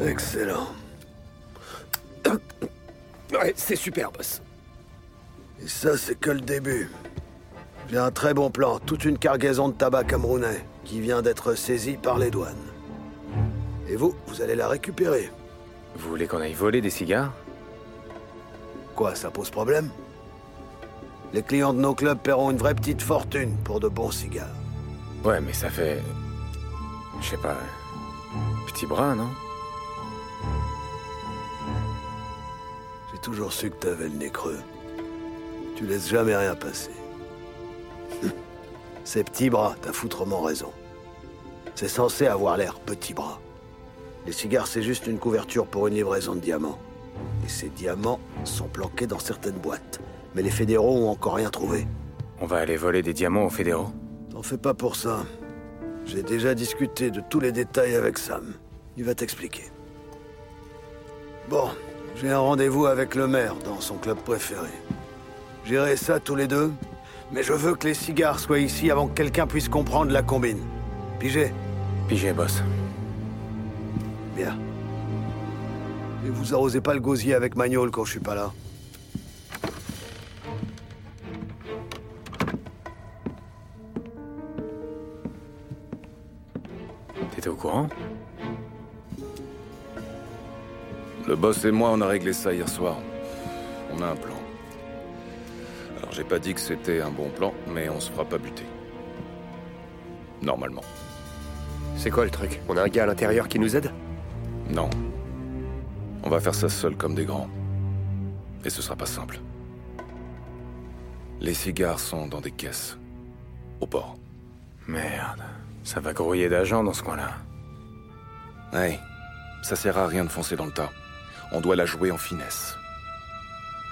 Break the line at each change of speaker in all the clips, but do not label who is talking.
Excellent.
Ouais, c'est super, boss.
Et ça, c'est que le début. J'ai un très bon plan, toute une cargaison de tabac camerounais qui vient d'être saisie par les douanes. Et vous, vous allez la récupérer.
Vous voulez qu'on aille voler des cigares?
Quoi, ça pose problème? Les clients de nos clubs paieront une vraie petite fortune pour de bons cigares.
Ouais, mais ça fait... Je sais pas... Petit bras, non?
Toujours su que t'avais le nez creux. Tu laisses jamais rien passer. Ces petits bras, t'as foutrement raison. C'est censé avoir l'air petit bras. Les cigares, c'est juste une couverture pour une livraison de diamants. Et ces diamants sont planqués dans certaines boîtes. Mais les fédéraux ont encore rien trouvé.
On va aller voler des diamants aux fédéraux
T'en fais pas pour ça. J'ai déjà discuté de tous les détails avec Sam. Il va t'expliquer. Bon, j'ai un rendez-vous avec le maire dans son club préféré. J'irai ça tous les deux, mais je veux que les cigares soient ici avant que quelqu'un puisse comprendre la combine. Pigé
Pigé, boss.
Bien. Et vous arrosez pas le gosier avec Magnol quand je suis pas là.
T'étais au courant?
Le boss et moi, on a réglé ça hier soir. On a un plan. Alors, j'ai pas dit que c'était un bon plan, mais on se fera pas buter. Normalement.
C'est quoi le truc? On a un gars à l'intérieur qui nous aide?
Non. On va faire ça seul comme des grands. Et ce sera pas simple. Les cigares sont dans des caisses. Au port.
Merde. Ça va grouiller d'agents dans ce coin-là.
Ouais. Ça sert à rien de foncer dans le tas. On doit la jouer en finesse.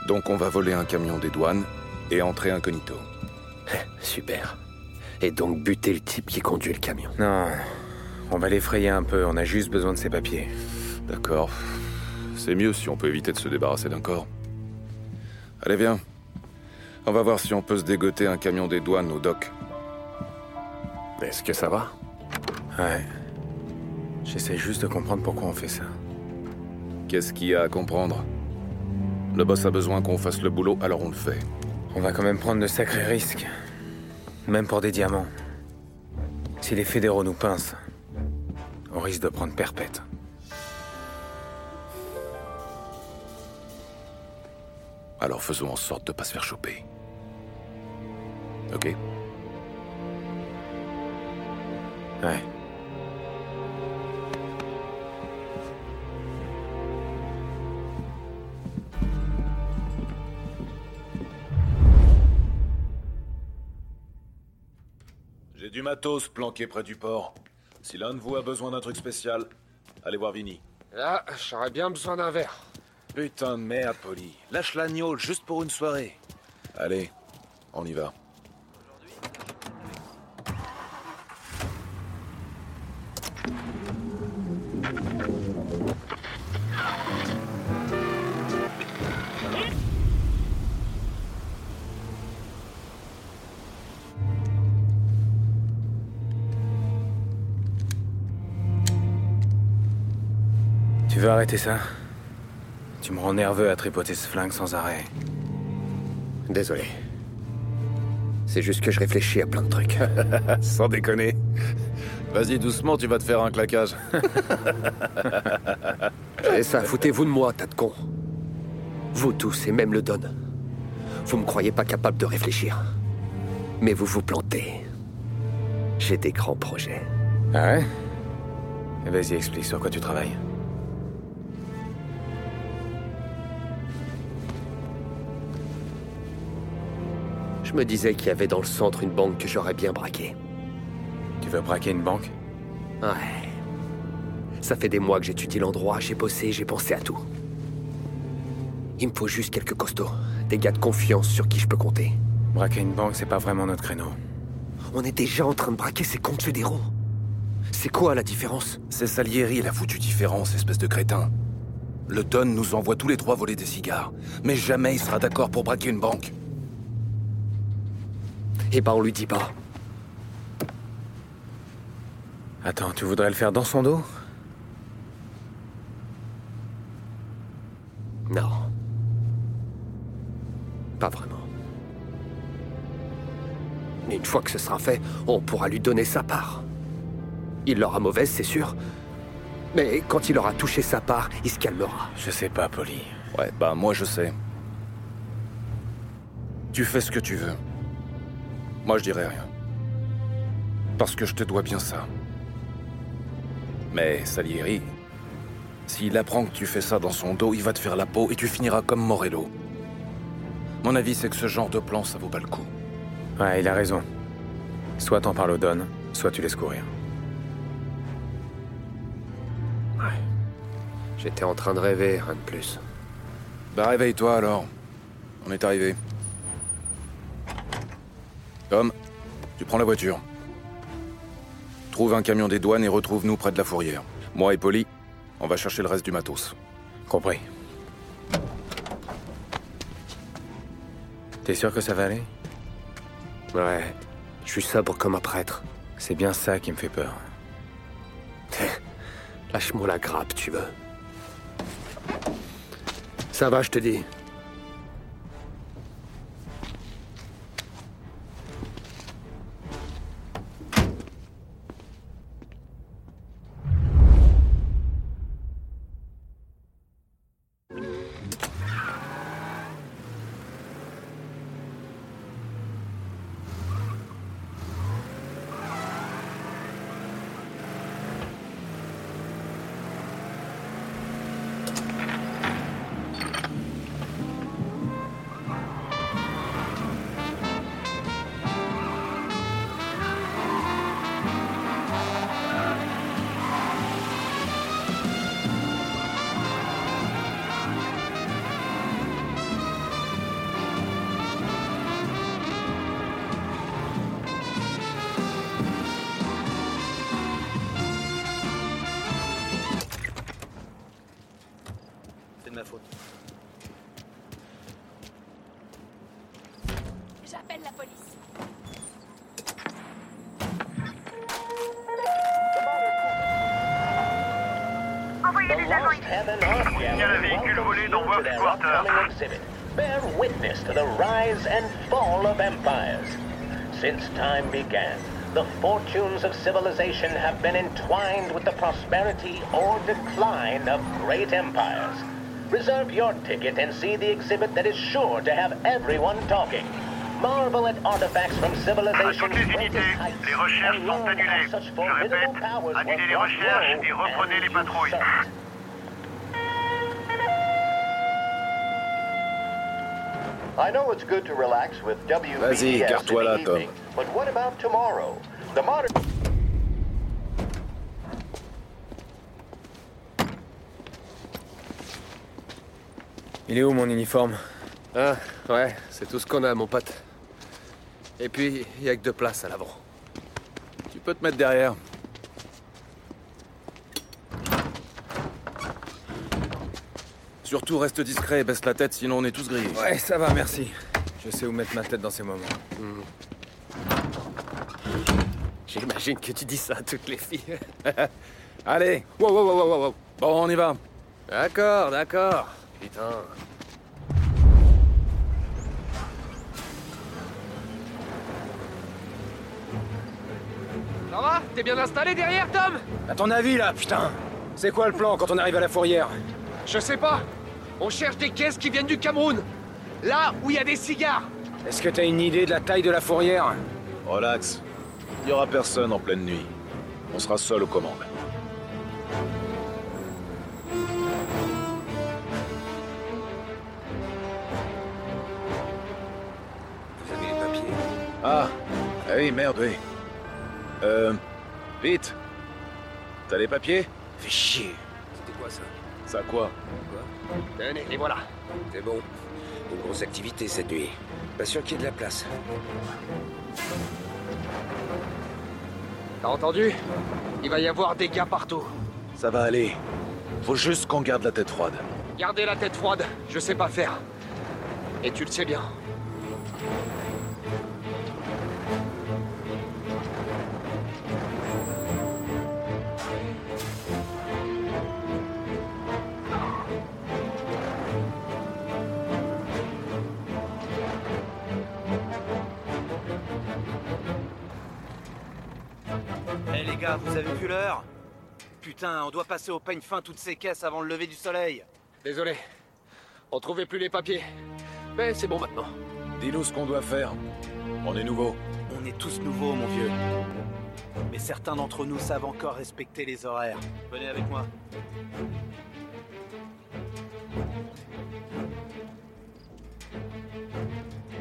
Donc on va voler un camion des douanes et entrer incognito.
Super. Et donc buter le type qui conduit le camion.
Non. On va l'effrayer un peu, on a juste besoin de ses papiers.
D'accord. C'est mieux si on peut éviter de se débarrasser d'un corps. Allez, viens. On va voir si on peut se dégoter un camion des douanes au dock.
Est-ce que ça va?
Ouais. J'essaie juste de comprendre pourquoi on fait ça.
Qu'est-ce qu'il y a à comprendre Le boss a besoin qu'on fasse le boulot, alors on le fait.
On va quand même prendre de sacrés risques. Même pour des diamants. Si les fédéraux nous pincent, on risque de prendre perpète.
Alors faisons en sorte de pas se faire choper. Ok?
Ouais.
Du matos planqué près du port. Si l'un de vous a besoin d'un truc spécial, allez voir Vinny.
Là, j'aurais bien besoin d'un verre.
Putain de merde, Polly. Lâche l'agneau juste pour une soirée. Allez, on y va.
Arrêter ça Tu me rends nerveux à tripoter ce flingue sans arrêt.
Désolé. C'est juste que je réfléchis à plein de trucs.
Sans déconner. Vas-y doucement, tu vas te faire un claquage.
Et ça, foutez-vous de moi, tas de cons. Vous tous, et même le Don. Vous me croyez pas capable de réfléchir. Mais vous vous plantez. J'ai des grands projets.
Ah ouais? Vas-y, explique sur quoi tu travailles.
Je me disais qu'il y avait dans le centre une banque que j'aurais bien braquée.
Tu veux braquer une banque?
Ouais. Ça fait des mois que j'étudie l'endroit, j'ai bossé, j'ai pensé à tout. Il me faut juste quelques costauds, des gars de confiance sur qui je peux compter.
Braquer une banque, c'est pas vraiment notre créneau.
On est déjà en train de braquer ces comptes fédéraux. C'est quoi la différence?
C'est Salieri la foutue différence, espèce de crétin. Le Don nous envoie tous les trois voler des cigares. Mais jamais il sera d'accord pour braquer une banque.
Eh ben on lui dit pas.
Attends, tu voudrais le faire dans son dos?
Non. Pas vraiment. Mais une fois que ce sera fait, on pourra lui donner sa part. Il l'aura mauvaise, c'est sûr. Mais quand il aura touché sa part, il se calmera.
Je sais pas, Polly.
Ouais, bah moi je sais. Tu fais ce que tu veux. Moi je dirais rien. Parce que je te dois bien ça. Mais Salieri, s'il apprend que tu fais ça dans son dos, il va te faire la peau et tu finiras comme Morello. Mon avis, c'est que ce genre de plan, ça vaut pas le coup.
Ouais, il a raison. Soit t'en parles au Don, soit tu laisses courir.
Ouais. J'étais en train de rêver, rien de plus.
Bah réveille-toi alors. On est arrivé. Tom, tu prends la voiture. Trouve un camion des douanes et retrouve-nous près de la fourrière. Moi et Polly, on va chercher le reste du matos.
Compris. T'es sûr que ça va aller?
Ouais. Je suis sobre comme un prêtre.
C'est bien ça qui me fait peur.
Lâche-moi la grappe, tu veux. Ça va, je te dis.
Il y a le véhicule volé dans World Quarter.
Bear witness to the rise and fall of empires. Since time began, the fortunes of civilization have been entwined with the prosperity or decline of great empires. Reserve your ticket and see the exhibit that is sure to have everyone talking. Marvel at artifacts from
toutes les
greatest
unités, les recherches sont annulées. Je répète, annulez les recherches et reprenez les patrouilles.
Vas-y, garde-toi là, Tom.
evening, but what about tomorrow? The modern
Il est où mon uniforme?
Ah, ouais, c'est tout ce qu'on a, mon pote. Et puis, il y a que deux places à l'avant.
Tu peux te mettre derrière. Surtout reste discret et baisse la tête, sinon on est tous grillés.
Ouais, ça va, merci. Je sais où mettre ma tête dans ces moments.
J'imagine que tu dis ça à toutes les filles.
Allez,
wow, wow, wow, wow, wow.
bon, on y va.
D'accord, d'accord. Putain. Ça va? T'es bien installé derrière, Tom?
À ton avis, là, putain C'est quoi le plan quand on arrive à la fourrière?
Je sais pas. On cherche des caisses qui viennent du Cameroun. Là où il y a des cigares.
Est-ce que t'as une idée de la taille de la fourrière?
Relax. Il n'y aura personne en pleine nuit. On sera seul aux commandes.
Vous avez les papiers
Ah, ah oui, merde, oui. Euh. Vite T'as les papiers?
Fais chier C'était quoi ça?
Ça quoi
Tenez, les voilà.
C'est bon. Une grosse activité cette nuit. Pas sûr qu'il y ait de la place.
T'as entendu Il va y avoir des gars partout.
Ça va aller. Faut juste qu'on garde la tête froide.
Gardez la tête froide, je sais pas faire. Et tu le sais bien.
Gars, vous avez vu l'heure Putain, on doit passer au peigne fin toutes ces caisses avant le lever du soleil.
Désolé. On trouvait plus les papiers. Mais c'est bon maintenant.
Dis-nous ce qu'on doit faire. On est nouveau.
On est tous nouveaux, mon vieux. Mais certains d'entre nous savent encore respecter les horaires. Venez avec moi.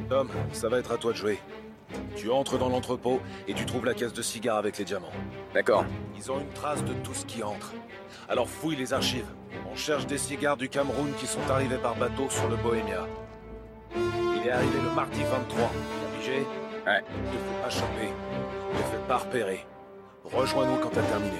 Tom, ça va être à toi de jouer. Tu entres dans l'entrepôt et tu trouves la caisse de cigares avec les diamants.
D'accord.
Ils ont une trace de tout ce qui entre. Alors fouille les archives. On cherche des cigares du Cameroun qui sont arrivés par bateau sur le Bohémia. Il est arrivé le mardi 23. T'as pigé
Ouais.
Ne fais pas choper. Ne fais pas repérer. Rejoins-nous quand t'as terminé.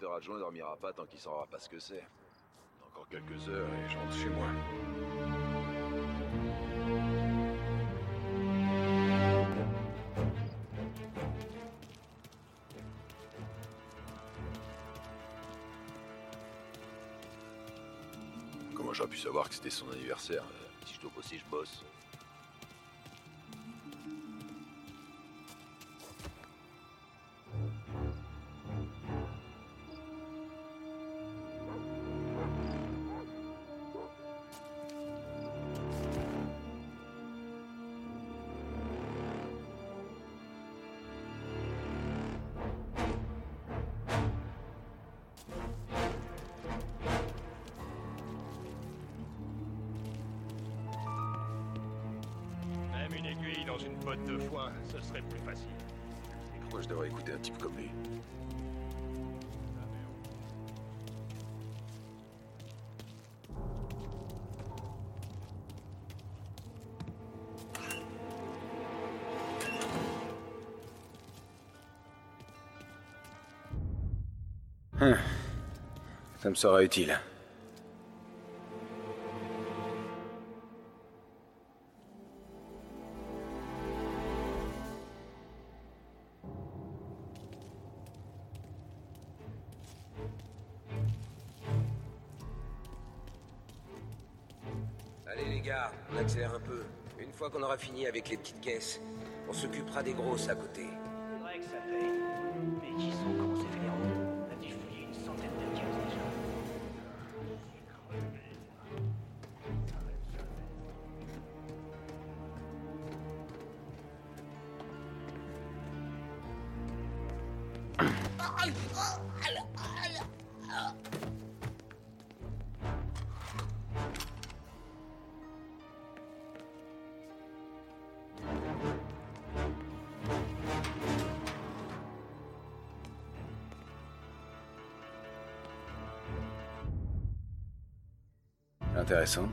Le
directeur adjoint dormira pas tant qu'il saura pas ce que c'est. Encore quelques heures et je rentre chez moi. Comment j'aurais pu savoir que c'était son anniversaire? Si je dois bosser, je bosse.
Dans une botte de foin, ce serait plus facile.
Pourquoi je devrais écouter un type comme lui
Ça me sera utile.
Fini avec les petites caisses, on s'occupera des grosses à côté.
C'est vrai que ça paye. Mais qui sont cons ces fédéraux On a dû fouiller une centaine de cases déjà.
Intéressant.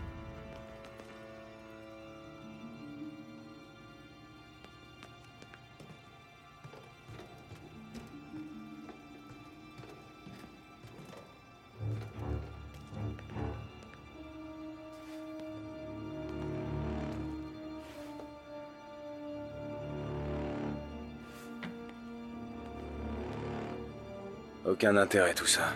Aucun intérêt tout ça.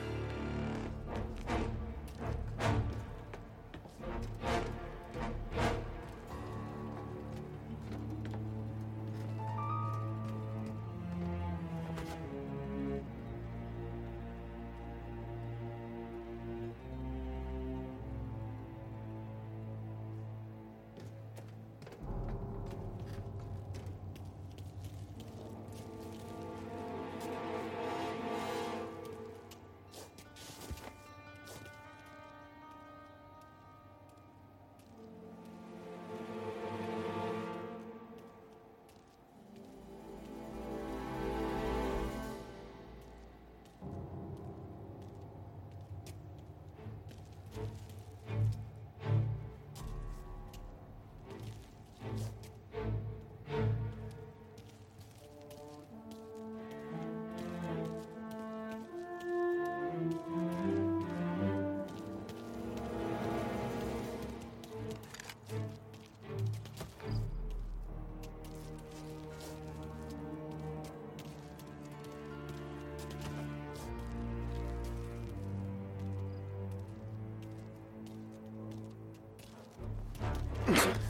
Ah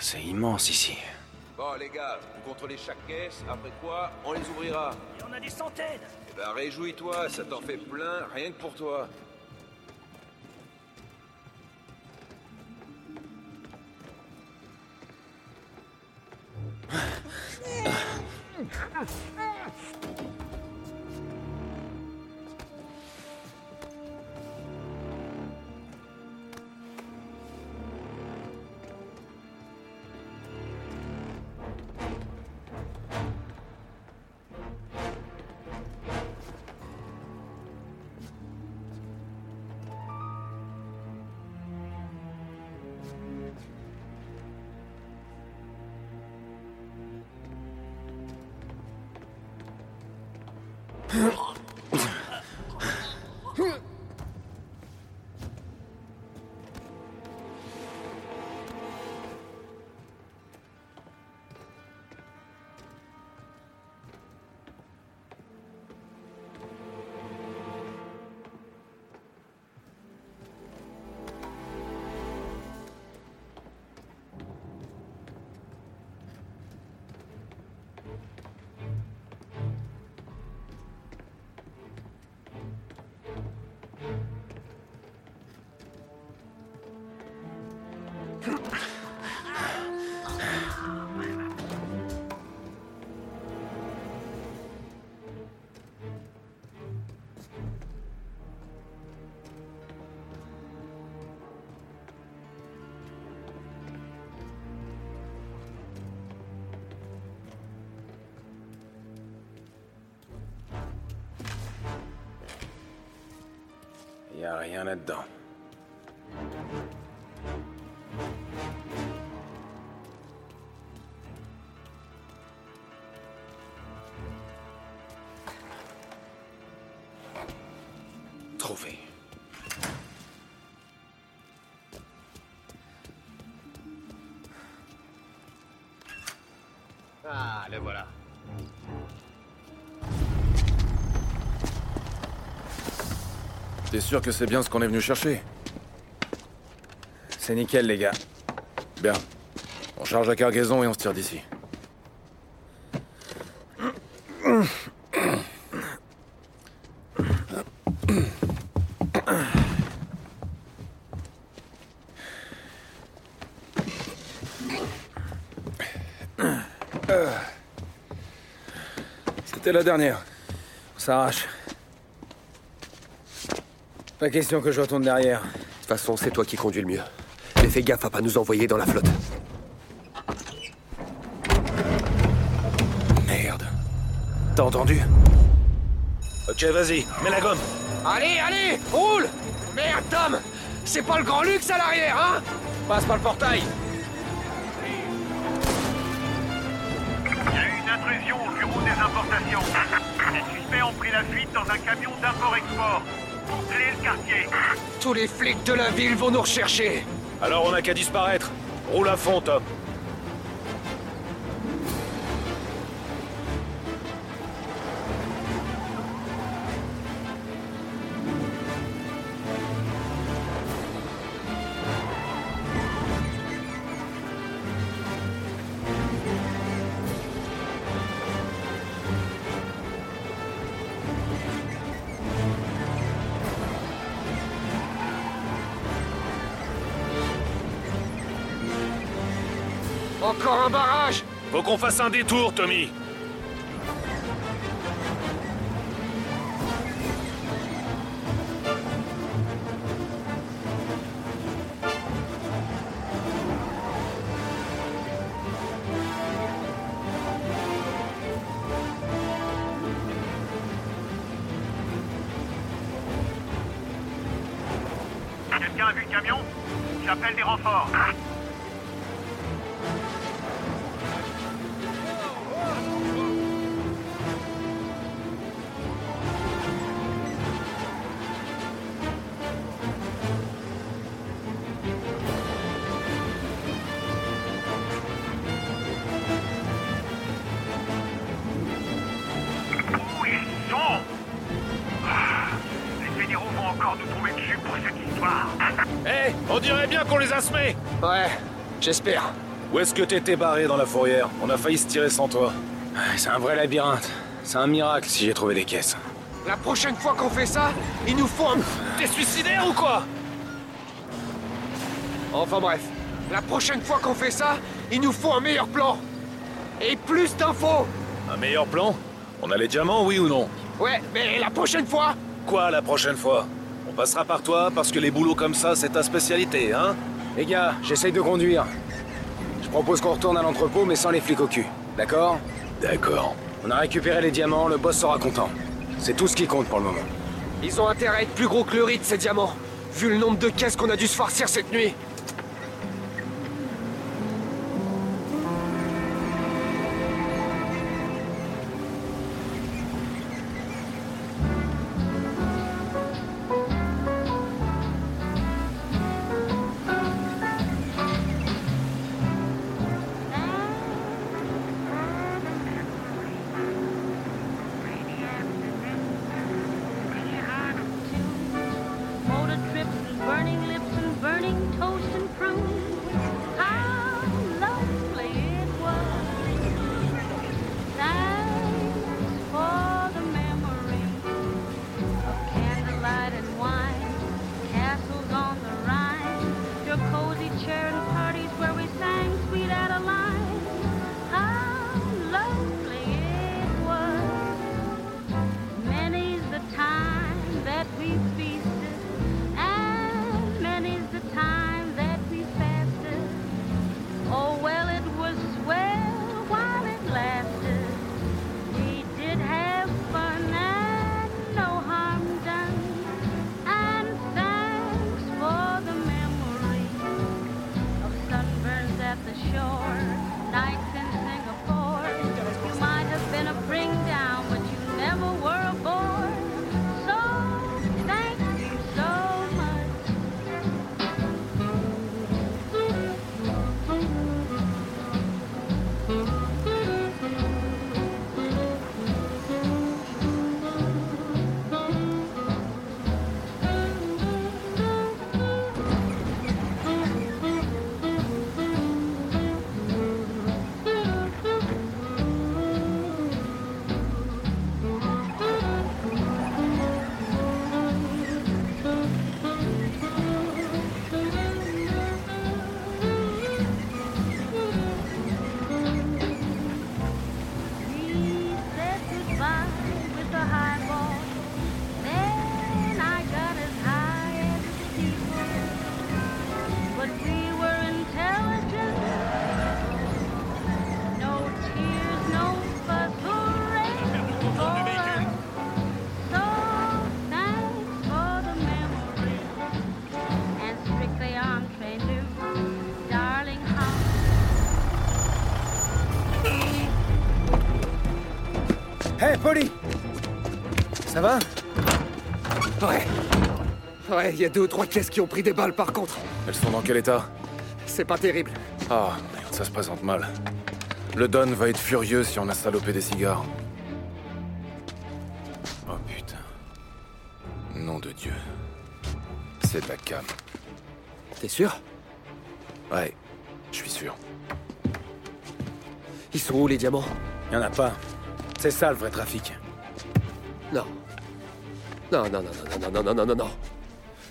c'est immense ici.
Bon, les gars, vous contrôlez chaque caisse, après quoi, on les ouvrira.
Il y en a des centaines
Eh ben, réjouis-toi, ça t'en fait plein, rien que pour toi.
Rien là-dedans. Trouvé.
Ah, le voilà.
T'es sûr que c'est bien ce qu'on est venu chercher
C'est nickel, les gars.
Bien. On charge la cargaison et on se tire d'ici.
C'était la dernière. On s'arrache. Pas question que je retourne derrière.
De toute façon, c'est toi qui conduis le mieux. Mais fais gaffe à pas nous envoyer dans la flotte.
Merde. T'as entendu?
Ok, vas-y, mets la gomme.
Allez, allez, roule Merde, Tom C'est pas le grand luxe à l'arrière, hein?
Passe par le portail.
Il y a eu une intrusion au bureau des importations. Les suspects ont pris la fuite dans un camion d'import-export. Bouclez le quartier.
Tous les flics de la ville vont nous rechercher.
Alors on n'a qu'à disparaître. Roule à fond, Tom. Fasse un détour, Tommy.
Ouais, j'espère.
Où est-ce que t'étais barré dans la fourrière On a failli se tirer sans toi.
C'est un vrai labyrinthe. C'est un miracle si j'ai trouvé des caisses.
La prochaine fois qu'on fait ça, il nous faut un...
T'es suicidaire ou quoi
Enfin bref, la prochaine fois qu'on fait ça, il nous faut un meilleur plan. Et plus d'infos
Un meilleur plan On a les diamants, oui ou non
Ouais, mais la prochaine fois
Quoi la prochaine fois On passera par toi parce que les boulots comme ça, c'est ta spécialité, hein
Les gars, j'essaye de conduire. Je propose qu'on retourne à l'entrepôt, mais sans les flics au cul. D'accord
D'accord.
On a récupéré les diamants, le boss sera content. C'est tout ce qui compte pour le moment.
Ils ont intérêt à être plus gros que le rite, ces diamants. Vu le nombre de caisses qu'on a dû se farcir cette nuit.
Ça va
Ouais. Ouais, il y a deux ou trois caisses qui ont pris des balles par contre.
Elles sont dans quel état
C'est pas terrible.
Ah, merde, ça se présente mal. Le Don va être furieux si on a salopé des cigares. Oh putain. Nom de Dieu. C'est de la cam.
T'es sûr
Ouais, je suis sûr.
Ils sont où les diamants?
Y en a pas. C'est ça le vrai trafic.
Non. Non, non, non, non, non, non, non, non, non, non.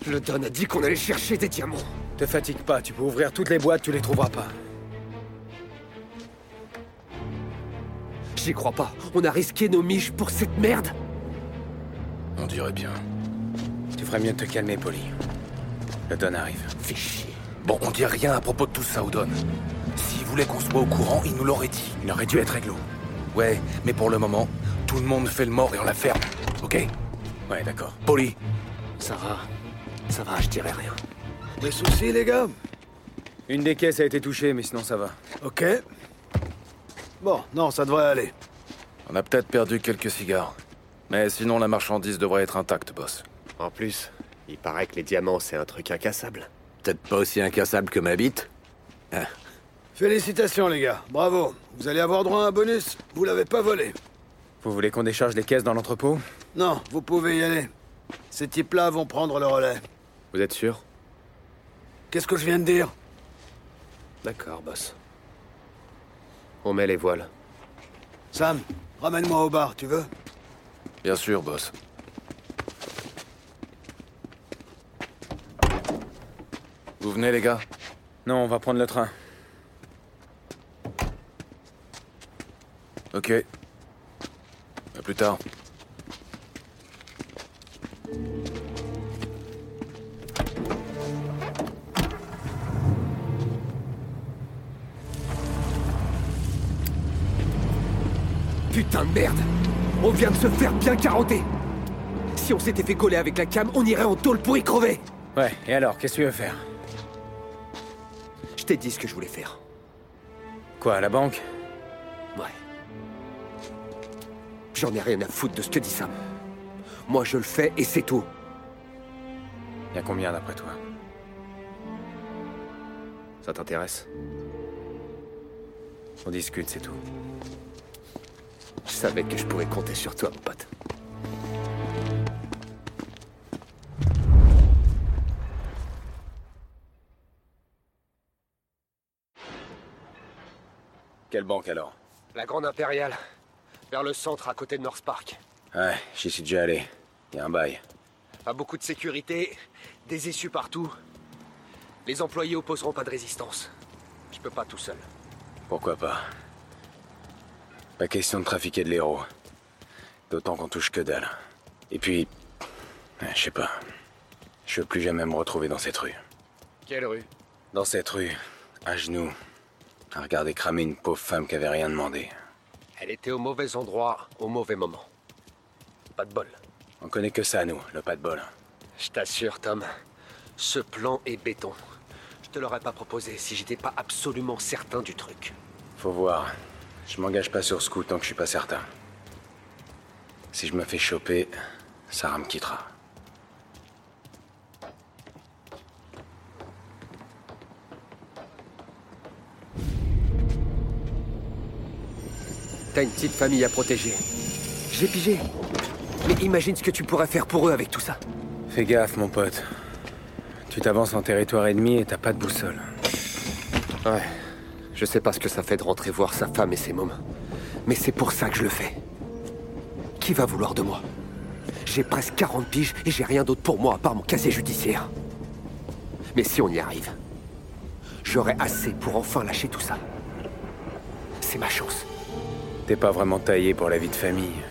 Le Don a dit qu'on allait chercher des diamants.
Te fatigue pas, tu peux ouvrir toutes les boîtes, tu les trouveras pas.
J'y crois pas. On a risqué nos miches pour cette merde.
On dirait bien.
Tu ferais mieux de te calmer, Polly. Le Don arrive.
Fais chier.
Bon, on dit rien à propos de tout ça au Don. S'il voulait qu'on soit au courant, il nous l'aurait dit.
Il aurait dû être réglo.
Ouais, mais pour le moment, tout le monde fait le mort et on la ferme. Ok?
Ouais, d'accord.
Polly,
Ça va. Ça va, je dirais rien.
Des soucis, les gars?
Une des caisses a été touchée, mais sinon ça va.
Ok. Bon, non, ça devrait aller.
On a peut-être perdu quelques cigares. Mais sinon, la marchandise devrait être intacte, boss.
En plus, il paraît que les diamants, c'est un truc incassable.
Peut-être pas aussi incassable que ma bite. Hein. Félicitations, les gars. Bravo. Vous allez avoir droit à un bonus. Vous l'avez pas volé.
Vous voulez qu'on décharge les caisses dans l'entrepôt
Non, vous pouvez y aller. Ces types-là vont prendre le relais.
Vous êtes sûr
Qu'est-ce que je viens de dire
D'accord, boss. On met les voiles.
Sam, ramène-moi au bar, tu veux
Bien sûr, boss. Vous venez, les gars
Non, on va prendre le train.
Ok. Plus tard.
Putain de merde. On vient de se faire bien carotter. Si on s'était fait coller avec la cam, on irait en tôle pour y crever.
Ouais, et alors, qu'est-ce que tu veux faire?
Je t'ai dit ce que je voulais faire.
Quoi, à la banque?
J'en ai rien à foutre de ce que dit Sam. Moi, je le fais et c'est tout.
Y a combien d'après toi?
Ça t'intéresse?
On discute, c'est tout.
Je savais que je pourrais compter sur toi, mon pote.
Quelle banque alors?
La Grande Impériale. Vers le centre, à côté de North Park.
Ouais, j'y suis déjà allé. Y a un bail.
Pas beaucoup de sécurité, des issues partout. Les employés opposeront pas de résistance. Je peux pas tout seul.
Pourquoi pas? Pas question de trafiquer de l'héros. D'autant qu'on touche que dalle. Et puis... Je sais pas. Je veux plus jamais me retrouver dans cette rue.
Quelle rue?
Dans cette rue, à genoux, à regarder cramer une pauvre femme qui avait rien demandé.
Elle était au mauvais endroit, au mauvais moment. Pas de bol.
On connaît que ça, nous, le pas de bol.
Je t'assure, Tom. Ce plan est béton. Je te l'aurais pas proposé si j'étais pas absolument certain du truc.
Faut voir. Je m'engage pas sur ce coup tant que je suis pas certain. Si je me fais choper, Sarah me quittera.
T'as une petite famille à protéger. J'ai pigé. Mais imagine ce que tu pourrais faire pour eux avec tout ça.
Fais gaffe, mon pote. Tu t'avances en territoire ennemi et t'as pas de boussole.
Ouais. Je sais pas ce que ça fait de rentrer voir sa femme et ses mômes. Mais c'est pour ça que je le fais. Qui va vouloir de moi? J'ai presque 40 piges et j'ai rien d'autre pour moi à part mon casier judiciaire. Mais si on y arrive, j'aurai assez pour enfin lâcher tout ça. C'est ma chance.
T'es pas vraiment taillé pour la vie de famille.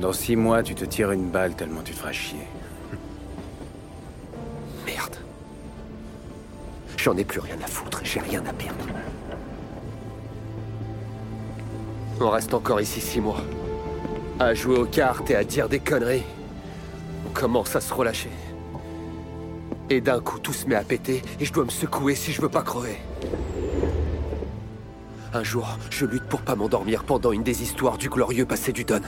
Dans six mois, tu te tires une balle tellement tu te feras chier.
Merde. J'en ai plus rien à foutre, j'ai rien à perdre. On reste encore ici six mois. À jouer aux cartes et à dire des conneries. On commence à se relâcher. Et d'un coup, tout se met à péter et je dois me secouer si je veux pas crever. Un jour, je lutte pour pas m'endormir pendant une des histoires du glorieux passé du Don.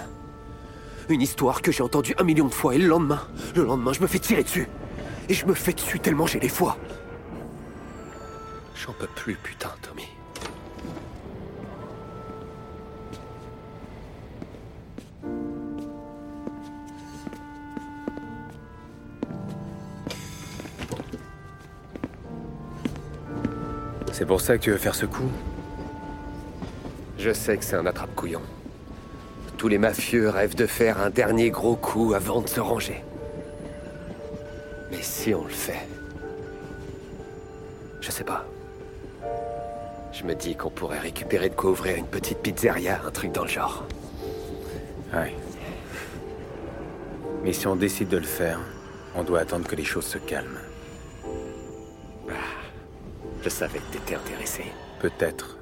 Une histoire que j'ai entendue un million de fois et le lendemain, le lendemain, je me fais tirer dessus. Et je me fais dessus tellement j'ai les fois. J'en peux plus, putain, Tommy.
C'est pour ça que tu veux faire ce coup?
Je sais que c'est un attrape-couillon. Tous les mafieux rêvent de faire un dernier gros coup avant de se ranger. Mais si on le fait... Je sais pas. Je me dis qu'on pourrait récupérer de quoi ouvrir une petite pizzeria, un truc dans le genre.
Ouais. Mais si on décide de le faire, on doit attendre que les choses se calment.
Je savais que t'étais intéressé.
Peut-être.